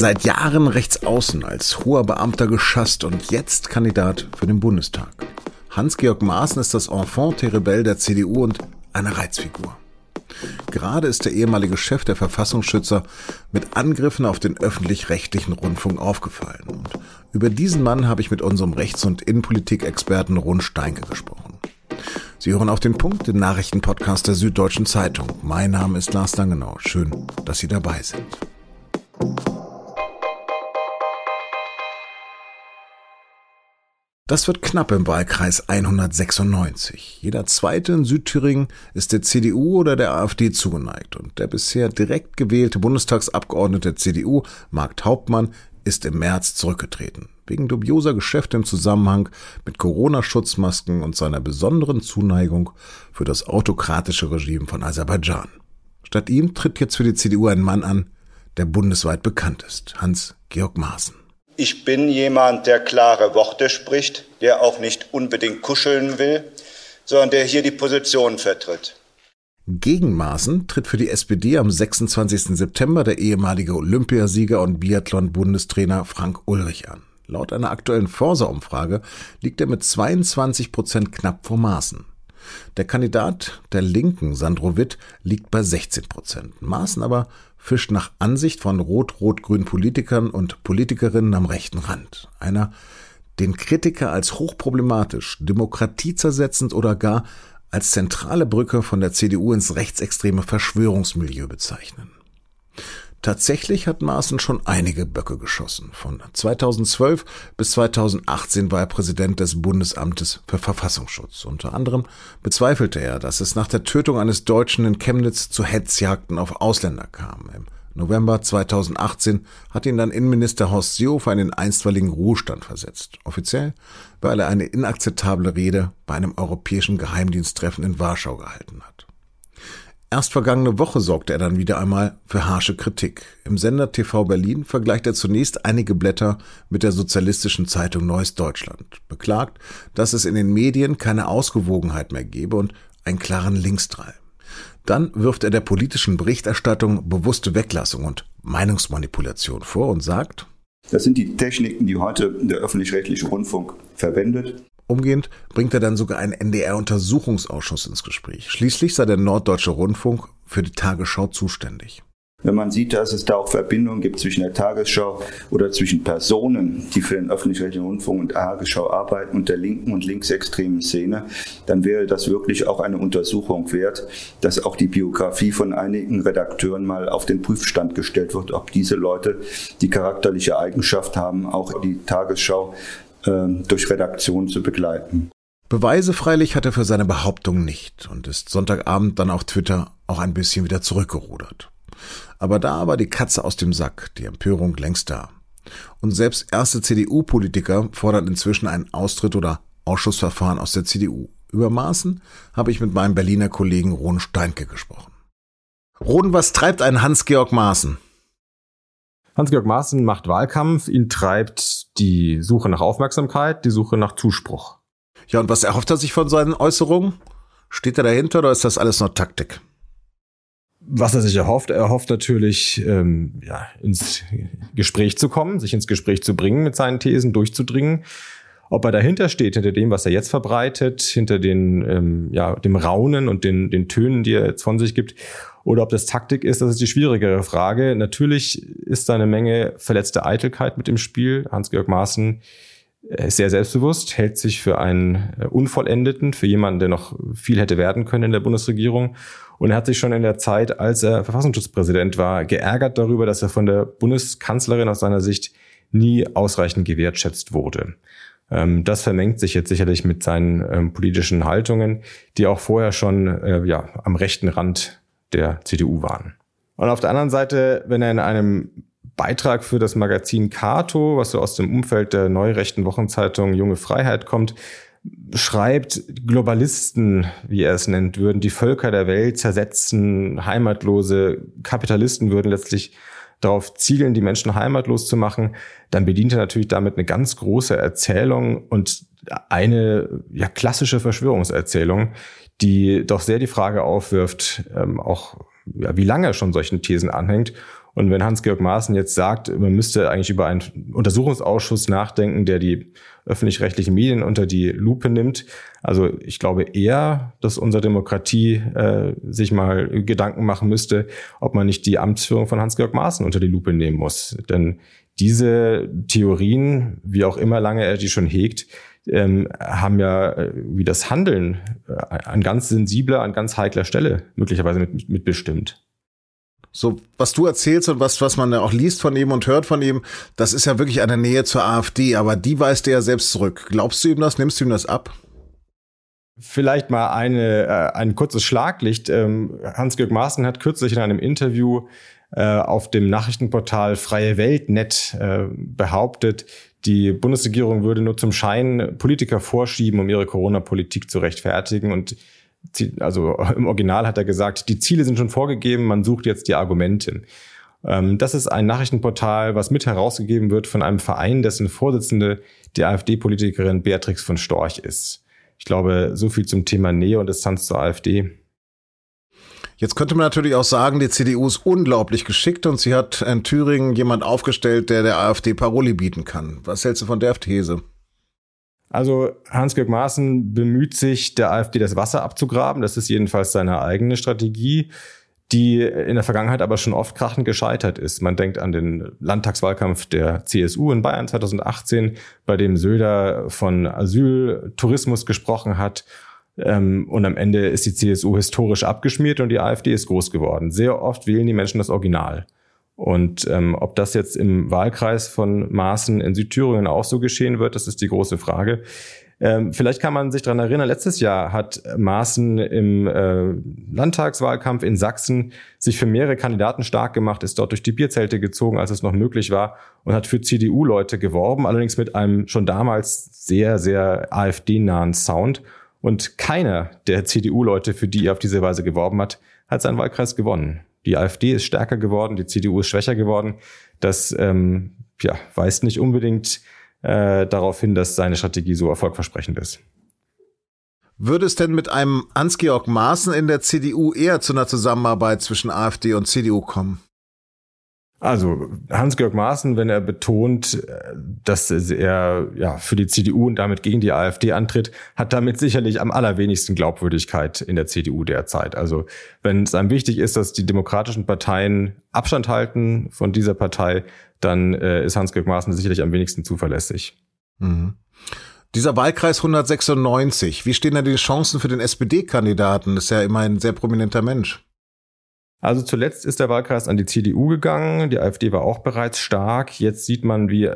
Seit Jahren rechts außen als hoher Beamter geschasst und jetzt Kandidat für den Bundestag. Hans-Georg Maaßen ist das Enfant terrible der CDU und eine Reizfigur. Gerade ist der ehemalige Chef der Verfassungsschützer mit Angriffen auf den öffentlich-rechtlichen Rundfunk aufgefallen. Und über diesen Mann habe ich mit unserem Rechts- und Innenpolitik-Experten Ron Steinke gesprochen. Sie hören auf den Punkt, den Nachrichtenpodcast der Süddeutschen Zeitung. Mein Name ist Lars Langenau. Schön, dass Sie dabei sind. Das wird knapp im Wahlkreis 196. Jeder zweite in Südthüringen ist der CDU oder der AfD zugeneigt und der bisher direkt gewählte Bundestagsabgeordnete der CDU, Markt Hauptmann, ist im März zurückgetreten. Wegen dubioser Geschäfte im Zusammenhang mit Corona-Schutzmasken und seiner besonderen Zuneigung für das autokratische Regime von Aserbaidschan. Statt ihm tritt jetzt für die CDU ein Mann an, der bundesweit bekannt ist, Hans-Georg Maaßen. Ich bin jemand, der klare Worte spricht, der auch nicht unbedingt kuscheln will, sondern der hier die Position vertritt. Gegen Maaßen tritt für die SPD am 26. September der ehemalige Olympiasieger und Biathlon-Bundestrainer Frank Ulrich an. Laut einer aktuellen Forsa-Umfrage liegt er mit 22 Prozent knapp vor Maaßen. Der Kandidat der Linken, Sandro Witt, liegt bei 16 Prozent. Maaßen aber fischt nach Ansicht von rot-rot-grünen Politikern und Politikerinnen am rechten Rand. Einer, den Kritiker als hochproblematisch, demokratiezersetzend oder gar als zentrale Brücke von der CDU ins rechtsextreme Verschwörungsmilieu bezeichnen. Tatsächlich hat Maaßen schon einige Böcke geschossen. Von 2012 bis 2018 war er Präsident des Bundesamtes für Verfassungsschutz. Unter anderem bezweifelte er, dass es nach der Tötung eines Deutschen in Chemnitz zu Hetzjagden auf Ausländer kam. Im November 2018 hat ihn dann Innenminister Horst Seehofer in den einstweiligen Ruhestand versetzt. Offiziell, weil er eine inakzeptable Rede bei einem europäischen Geheimdiensttreffen in Warschau gehalten hat. Erst vergangene Woche sorgte er dann wieder einmal für harsche Kritik. Im Sender TV Berlin vergleicht er zunächst einige Blätter mit der sozialistischen Zeitung Neues Deutschland, beklagt, dass es in den Medien keine Ausgewogenheit mehr gebe und einen klaren Linksdrall. Dann wirft er der politischen Berichterstattung bewusste Weglassung und Meinungsmanipulation vor und sagt, das sind die Techniken, die heute der öffentlich-rechtliche Rundfunk verwendet. Umgehend bringt er dann sogar einen NDR-Untersuchungsausschuss ins Gespräch. Schließlich sei der Norddeutsche Rundfunk für die Tagesschau zuständig. Wenn man sieht, dass es da auch Verbindungen gibt zwischen der Tagesschau oder zwischen Personen, die für den öffentlich-rechtlichen Rundfunk und Tagesschau arbeiten und der linken und linksextremen Szene, dann wäre das wirklich auch eine Untersuchung wert, dass auch die Biografie von einigen Redakteuren mal auf den Prüfstand gestellt wird, ob diese Leute die charakterliche Eigenschaft haben, auch die Tagesschau durch Redaktion zu begleiten. Beweise freilich hat er für seine Behauptung nicht und ist Sonntagabend dann auf Twitter auch ein bisschen wieder zurückgerudert. Aber da war die Katze aus dem Sack, die Empörung längst da. Und selbst erste CDU-Politiker fordern inzwischen einen Austritt oder Ausschussverfahren aus der CDU. Über Maßen habe ich mit meinem Berliner Kollegen Ron Steinke gesprochen. Ron, was treibt ein Hans-Georg Maaßen? Hans-Georg Maaßen macht Wahlkampf, ihn treibt die Suche nach Aufmerksamkeit, die Suche nach Zuspruch. Ja, und was erhofft er sich von seinen Äußerungen? Steht er dahinter oder ist das alles nur Taktik? Was er sich erhofft, er hofft natürlich, ähm, ja, ins Gespräch zu kommen, sich ins Gespräch zu bringen, mit seinen Thesen durchzudringen. Ob er dahinter steht, hinter dem, was er jetzt verbreitet, hinter den, ähm, ja, dem Raunen und den, den Tönen, die er jetzt von sich gibt, oder ob das Taktik ist, das ist die schwierigere Frage. Natürlich ist da eine Menge verletzte Eitelkeit mit im Spiel. Hans-Georg Maaßen ist sehr selbstbewusst, hält sich für einen äh, Unvollendeten, für jemanden, der noch viel hätte werden können in der Bundesregierung. Und er hat sich schon in der Zeit, als er Verfassungsschutzpräsident war, geärgert darüber, dass er von der Bundeskanzlerin aus seiner Sicht nie ausreichend gewertschätzt wurde. Ähm, das vermengt sich jetzt sicherlich mit seinen ähm, politischen Haltungen, die auch vorher schon äh, ja, am rechten Rand der CDU waren. Und auf der anderen Seite, wenn er in einem Beitrag für das Magazin Cato, was so aus dem Umfeld der neurechten Wochenzeitung Junge Freiheit kommt, schreibt, Globalisten, wie er es nennt, würden die Völker der Welt zersetzen, heimatlose Kapitalisten würden letztlich darauf zielen, die Menschen heimatlos zu machen, dann bedient er natürlich damit eine ganz große Erzählung und eine ja, klassische Verschwörungserzählung, die doch sehr die Frage aufwirft, ähm, auch ja, wie lange er schon solchen Thesen anhängt Und wenn Hans-Georg Maaßen jetzt sagt, man müsste eigentlich über einen Untersuchungsausschuss nachdenken, der die öffentlich-rechtlichen Medien unter die Lupe nimmt, also ich glaube eher, dass unsere Demokratie äh, sich mal Gedanken machen müsste, ob man nicht die Amtsführung von Hans-Georg Maaßen unter die Lupe nehmen muss. Denn diese Theorien, wie auch immer lange er die schon hegt, ähm, haben ja äh, wie das Handeln äh, an ganz sensibler, an ganz heikler Stelle möglicherweise mit, mitbestimmt. So, was du erzählst und was, was man ja auch liest von ihm und hört von ihm, das ist ja wirklich eine Nähe zur AfD, aber die weist er ja selbst zurück. Glaubst du ihm das? Nimmst du ihm das ab? Vielleicht mal eine, äh, ein kurzes Schlaglicht. Ähm, Hans-Georg Maaßen hat kürzlich in einem Interview äh, auf dem Nachrichtenportal Freie Weltnet äh, behauptet, die Bundesregierung würde nur zum Schein Politiker vorschieben, um ihre Corona-Politik zu rechtfertigen und also im Original hat er gesagt, die Ziele sind schon vorgegeben, man sucht jetzt die Argumente. Ähm, das ist ein Nachrichtenportal, was mit herausgegeben wird von einem Verein, dessen Vorsitzende die AfD-Politikerin Beatrix von Storch ist. Ich glaube, so viel zum Thema Nähe und Distanz zur AfD. Jetzt könnte man natürlich auch sagen, die CDU ist unglaublich geschickt und sie hat in Thüringen jemand aufgestellt, der der AfD Paroli bieten kann. Was hältst du von der These? Also Hans-Georg Maaßen bemüht sich, der AfD das Wasser abzugraben. Das ist jedenfalls seine eigene Strategie, die in der Vergangenheit aber schon oft krachend gescheitert ist. Man denkt an den Landtagswahlkampf der CSU in Bayern 2018, bei dem Söder von Asyltourismus gesprochen hat. Ähm, und am Ende ist die CSU historisch abgeschmiert und die AfD ist groß geworden. Sehr oft wählen die Menschen das Original. Und ähm, ob das jetzt im Wahlkreis von Maaßen in Südthüringen auch so geschehen wird, das ist die große Frage. Ähm, vielleicht kann man sich daran erinnern, letztes Jahr hat Maaßen im äh, Landtagswahlkampf in Sachsen sich für mehrere Kandidaten stark gemacht, ist dort durch die Bierzelte gezogen, als es noch möglich war und hat für CDU-Leute geworben, allerdings mit einem schon damals sehr, sehr AfD-nahen Sound. Und keiner der CDU-Leute, für die er auf diese Weise geworben hat, hat seinen Wahlkreis gewonnen. Die AfD ist stärker geworden, die CDU ist schwächer geworden. Das ähm, ja, weist nicht unbedingt äh, darauf hin, dass seine Strategie so erfolgversprechend ist. Würde es denn mit einem Hans-Georg Maaßen in der CDU eher zu einer Zusammenarbeit zwischen AfD und CDU kommen? Also Hans-Georg Maaßen, wenn er betont, dass er ja für die CDU und damit gegen die AfD antritt, hat damit sicherlich am allerwenigsten Glaubwürdigkeit in der CDU derzeit. Also wenn es einem wichtig ist, dass die demokratischen Parteien Abstand halten von dieser Partei, dann äh, ist Hans-Georg Maaßen sicherlich am wenigsten zuverlässig. Mhm. Dieser Wahlkreis 196, wie stehen da die Chancen für den SPD-Kandidaten? Das ist ja immer ein sehr prominenter Mensch. Also zuletzt ist der Wahlkreis an die CDU gegangen. Die AfD war auch bereits stark. Jetzt sieht man, wie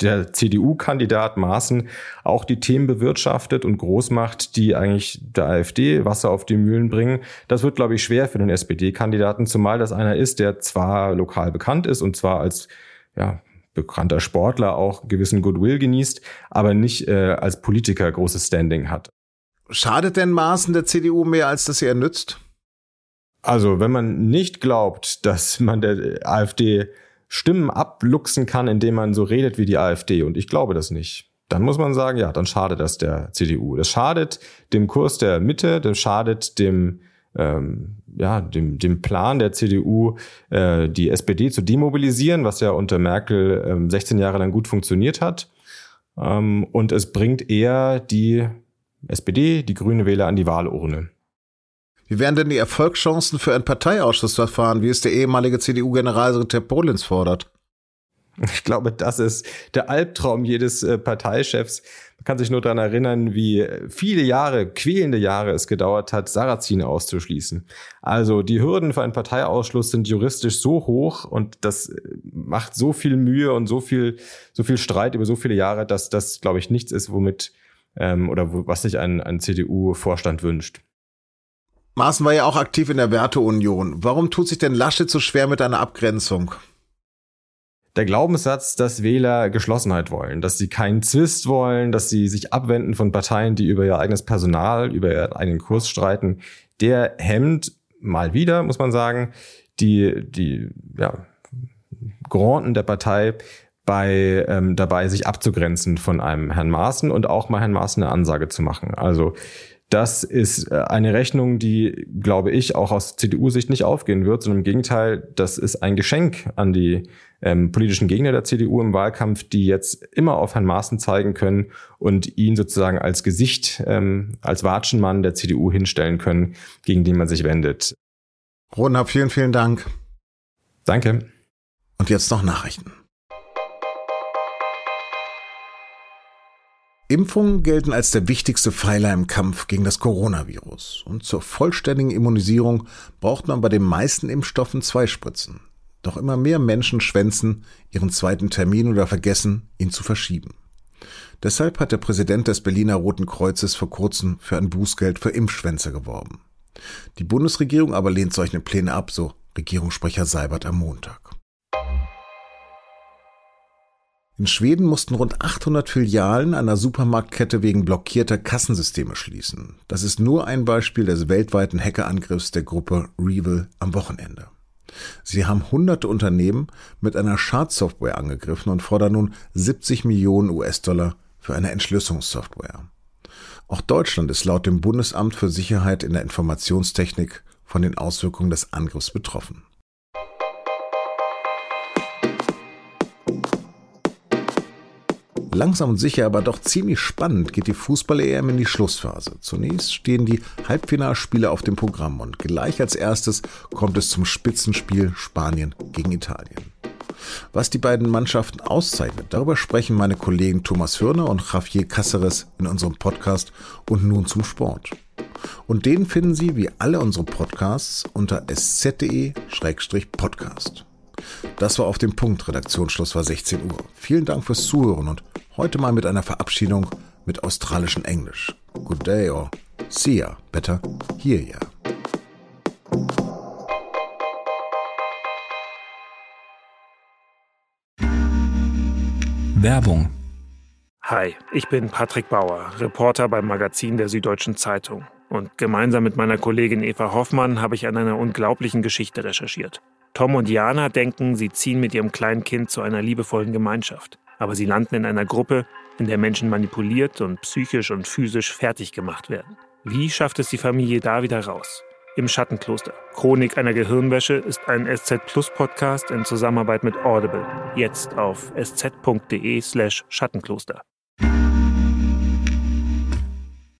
der CDU-Kandidat Maaßen auch die Themen bewirtschaftet und groß macht, die eigentlich der AfD Wasser auf die Mühlen bringen. Das wird, glaube ich, schwer für den SPD-Kandidaten, zumal das einer ist, der zwar lokal bekannt ist und zwar als ja, bekannter Sportler auch gewissen Goodwill genießt, aber nicht äh, als Politiker großes Standing hat. Schadet denn Maaßen der CDU mehr, als dass er nützt? Also, wenn man nicht glaubt, dass man der AfD Stimmen abluchsen kann, indem man so redet wie die AfD, und ich glaube das nicht, dann muss man sagen, ja, dann schadet das der CDU. Das schadet dem Kurs der Mitte, das schadet dem, ähm, ja, dem, dem Plan der CDU, äh, die SPD zu demobilisieren, was ja unter Merkel ähm, 16 Jahre lang gut funktioniert hat. Ähm, und es bringt eher die SPD, die grüne Wähler an die Wahlurne. Wie wären denn die Erfolgschancen für ein Parteiausschussverfahren, wie es der ehemalige CDU-Generalsekretär Polins fordert? Ich glaube, das ist der Albtraum jedes äh, Parteichefs. Man kann sich nur daran erinnern, wie viele Jahre, quälende Jahre es gedauert hat, Sarrazin auszuschließen. Also die Hürden für einen Parteiausschluss sind juristisch so hoch und das äh, macht so viel Mühe und so viel, so viel Streit über so viele Jahre, dass das, glaube ich, nichts ist, womit ähm, oder was sich ein, ein CDU-Vorstand wünscht. Maaßen war ja auch aktiv in der Werteunion. Warum tut sich denn Laschet so schwer mit einer Abgrenzung? Der Glaubenssatz, dass Wähler Geschlossenheit wollen, dass sie keinen Zwist wollen, dass sie sich abwenden von Parteien, die über ihr eigenes Personal, über ihren eigenen Kurs streiten, der hemmt mal wieder, muss man sagen, die, die ja, Granden der Partei bei ähm, dabei, sich abzugrenzen von einem Herrn Maaßen und auch mal Herrn Maaßen eine Ansage zu machen. Also Das ist äh, eine Rechnung, die, glaube ich, auch aus CDU-Sicht nicht aufgehen wird, sondern im Gegenteil, das ist ein Geschenk an die ähm, politischen Gegner der CDU im Wahlkampf, die jetzt immer auf Herrn Maaßen zeigen können und ihn sozusagen als Gesicht, ähm, als Watschenmann der CDU hinstellen können, gegen den man sich wendet. Rodenhab, vielen, vielen Dank. Danke. Und jetzt noch Nachrichten. Impfungen gelten als der wichtigste Pfeiler im Kampf gegen das Coronavirus. Und zur vollständigen Immunisierung braucht man bei den meisten Impfstoffen zwei Spritzen. Doch immer mehr Menschen schwänzen ihren zweiten Termin oder vergessen, ihn zu verschieben. Deshalb hat der Präsident des Berliner Roten Kreuzes vor kurzem für ein Bußgeld für Impfschwänze geworben. Die Bundesregierung aber lehnt solche Pläne ab, so Regierungssprecher Seibert am Montag. In Schweden mussten rund 800 Filialen einer Supermarktkette wegen blockierter Kassensysteme schließen. Das ist nur ein Beispiel des weltweiten Hackerangriffs der Gruppe Revil am Wochenende. Sie haben hunderte Unternehmen mit einer Schadsoftware angegriffen und fordern nun 70 Millionen US-Dollar für eine Entschlüsselungssoftware. Auch Deutschland ist laut dem Bundesamt für Sicherheit in der Informationstechnik von den Auswirkungen des Angriffs betroffen. Langsam und sicher, aber doch ziemlich spannend geht die Fußball-EM in die Schlussphase. Zunächst stehen die Halbfinalspiele auf dem Programm und gleich als erstes kommt es zum Spitzenspiel Spanien gegen Italien. Was die beiden Mannschaften auszeichnet, darüber sprechen meine Kollegen Thomas Hürner und Javier Cáceres in unserem Podcast und nun zum Und den finden Sie wie alle unsere Podcasts unter sz.de-podcast. Das war auf dem Punkt. Redaktionsschluss war 16 Uhr. Vielen Dank fürs Zuhören und Heute mal mit einer Verabschiedung mit australischem Englisch. Good day or see ya, better hear ya. Werbung Hi, ich bin Patrick Bauer, Reporter beim Magazin der Süddeutschen Zeitung. Und gemeinsam mit meiner Kollegin Eva Hoffmann habe ich an einer unglaublichen Geschichte recherchiert. Tom und Jana denken, sie ziehen mit ihrem kleinen Kind zu einer liebevollen Gemeinschaft aber sie landen in einer Gruppe, in der Menschen manipuliert und psychisch und physisch fertig gemacht werden. Wie schafft es die Familie da wieder raus? Im Schattenkloster. Chronik einer Gehirnwäsche ist ein SZ Plus Podcast in Zusammenarbeit mit Audible. Jetzt auf sz.de slash Schattenkloster.